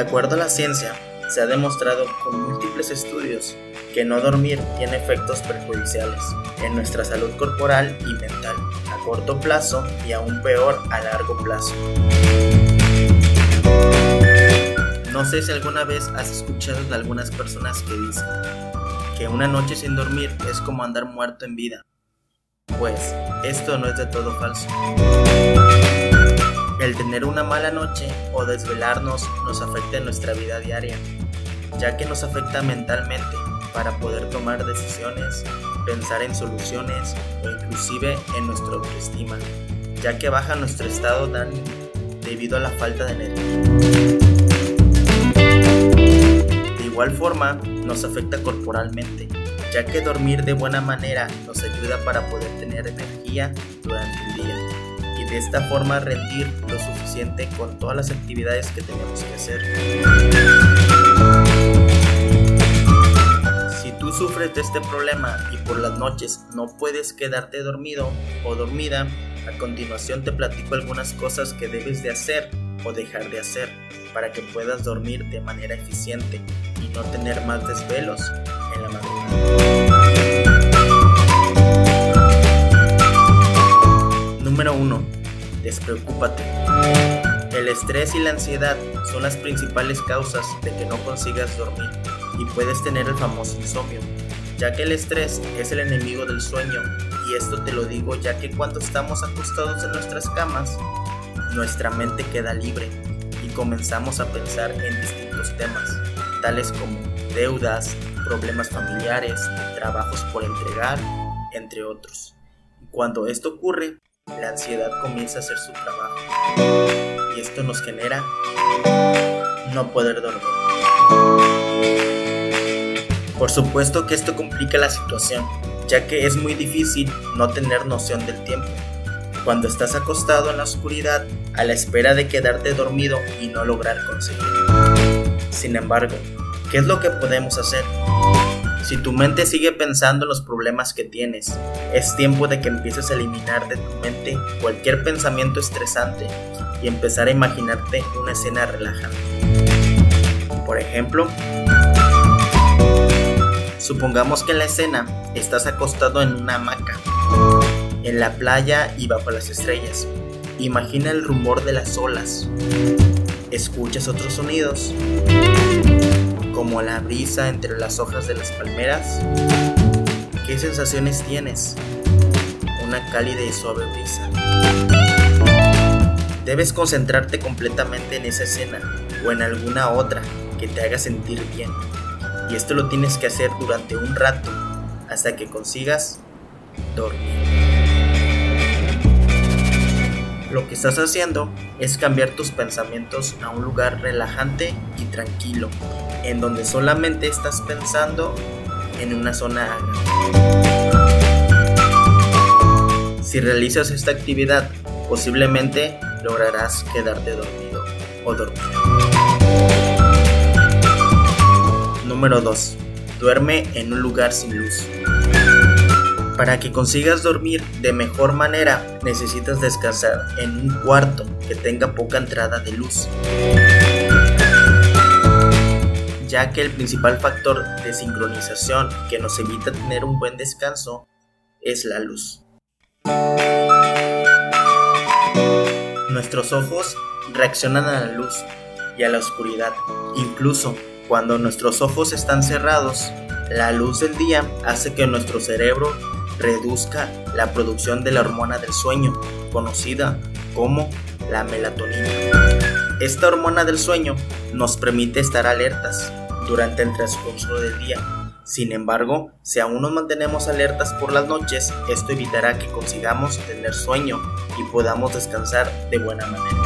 De acuerdo a la ciencia, se ha demostrado con múltiples estudios que no dormir tiene efectos perjudiciales en nuestra salud corporal y mental, a corto plazo y aún peor a largo plazo. No sé si alguna vez has escuchado de algunas personas que dicen que una noche sin dormir es como andar muerto en vida. Pues esto no es de todo falso. El tener una mala noche o desvelarnos nos afecta en nuestra vida diaria, ya que nos afecta mentalmente para poder tomar decisiones, pensar en soluciones o inclusive en nuestra autoestima, ya que baja nuestro estado de ánimo debido a la falta de energía. De igual forma, nos afecta corporalmente, ya que dormir de buena manera nos ayuda para poder tener energía durante el día de esta forma rendir lo suficiente con todas las actividades que tenemos que hacer. Si tú sufres de este problema y por las noches no puedes quedarte dormido o dormida, a continuación te platico algunas cosas que debes de hacer o dejar de hacer para que puedas dormir de manera eficiente y no tener más desvelos en la madrugada. Despreocúpate. El estrés y la ansiedad son las principales causas de que no consigas dormir y puedes tener el famoso insomnio, ya que el estrés es el enemigo del sueño y esto te lo digo ya que cuando estamos acostados en nuestras camas, nuestra mente queda libre y comenzamos a pensar en distintos temas, tales como deudas, problemas familiares, trabajos por entregar, entre otros. Cuando esto ocurre, la ansiedad comienza a hacer su trabajo y esto nos genera no poder dormir. Por supuesto que esto complica la situación, ya que es muy difícil no tener noción del tiempo. Cuando estás acostado en la oscuridad a la espera de quedarte dormido y no lograr conseguirlo. Sin embargo, ¿qué es lo que podemos hacer? Si tu mente sigue pensando en los problemas que tienes, es tiempo de que empieces a eliminar de tu mente cualquier pensamiento estresante y empezar a imaginarte una escena relajante. Por ejemplo, supongamos que en la escena estás acostado en una hamaca, en la playa y bajo las estrellas. Imagina el rumor de las olas. Escuchas otros sonidos como la brisa entre las hojas de las palmeras. ¿Qué sensaciones tienes? Una cálida y suave brisa. Debes concentrarte completamente en esa escena o en alguna otra que te haga sentir bien. Y esto lo tienes que hacer durante un rato hasta que consigas dormir. Lo que estás haciendo es cambiar tus pensamientos a un lugar relajante y tranquilo, en donde solamente estás pensando en una zona. Si realizas esta actividad, posiblemente lograrás quedarte dormido o dormida. Número 2. Duerme en un lugar sin luz. Para que consigas dormir de mejor manera, necesitas descansar en un cuarto que tenga poca entrada de luz, ya que el principal factor de sincronización que nos evita tener un buen descanso es la luz. Nuestros ojos reaccionan a la luz y a la oscuridad, incluso cuando nuestros ojos están cerrados, la luz del día hace que nuestro cerebro reduzca la producción de la hormona del sueño, conocida como la melatonina. Esta hormona del sueño nos permite estar alertas durante el transcurso del día. Sin embargo, si aún nos mantenemos alertas por las noches, esto evitará que consigamos tener sueño y podamos descansar de buena manera.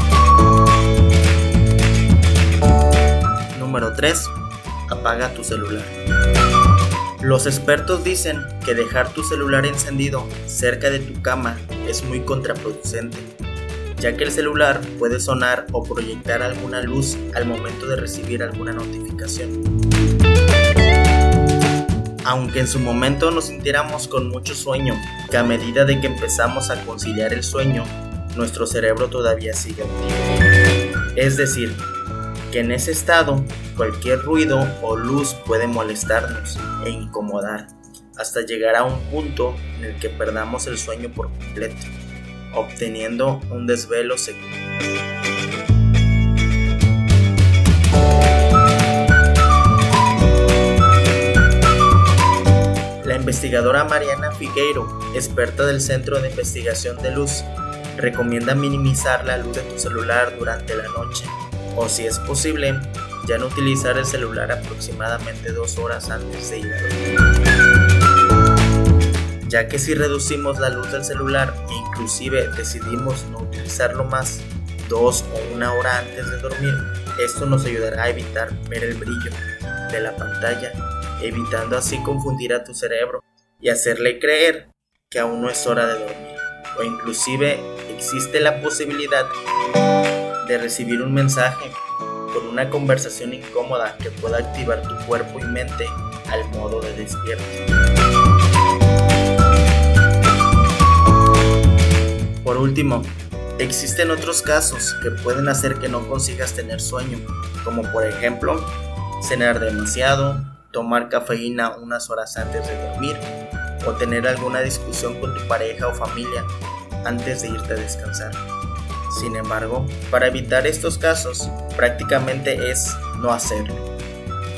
Número 3. Apaga tu celular. Los expertos dicen que dejar tu celular encendido cerca de tu cama es muy contraproducente, ya que el celular puede sonar o proyectar alguna luz al momento de recibir alguna notificación. Aunque en su momento nos sintiéramos con mucho sueño, que a medida de que empezamos a conciliar el sueño, nuestro cerebro todavía sigue activo. Es decir, que en ese estado cualquier ruido o luz puede molestarnos e incomodar hasta llegar a un punto en el que perdamos el sueño por completo, obteniendo un desvelo seguro. La investigadora Mariana Figueiro, experta del Centro de Investigación de Luz, recomienda minimizar la luz de tu celular durante la noche o si es posible, ya no utilizar el celular aproximadamente dos horas antes de ir a dormir ya que si reducimos la luz del celular e inclusive decidimos no utilizarlo más dos o una hora antes de dormir, esto nos ayudará a evitar ver el brillo de la pantalla, evitando así confundir a tu cerebro y hacerle creer que aún no es hora de dormir. O inclusive existe la posibilidad de recibir un mensaje con una conversación incómoda que pueda activar tu cuerpo y mente al modo de despierto. Por último, existen otros casos que pueden hacer que no consigas tener sueño, como por ejemplo, cenar demasiado, tomar cafeína unas horas antes de dormir o tener alguna discusión con tu pareja o familia antes de irte a descansar. Sin embargo, para evitar estos casos, prácticamente es no hacerlo.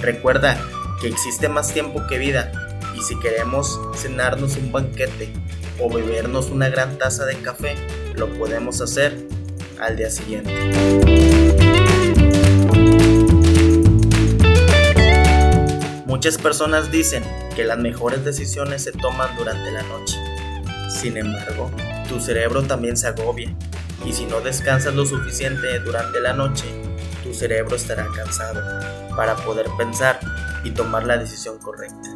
Recuerda que existe más tiempo que vida y si queremos cenarnos un banquete o bebernos una gran taza de café, lo podemos hacer al día siguiente. Muchas personas dicen que las mejores decisiones se toman durante la noche. Sin embargo, tu cerebro también se agobia y si no descansas lo suficiente durante la noche, tu cerebro estará cansado para poder pensar y tomar la decisión correcta.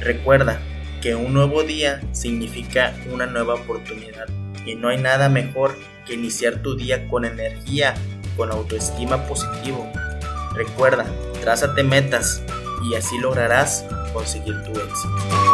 Recuerda que un nuevo día significa una nueva oportunidad y no hay nada mejor que iniciar tu día con energía, con autoestima positivo. Recuerda, trázate metas y así lograrás conseguir tu éxito.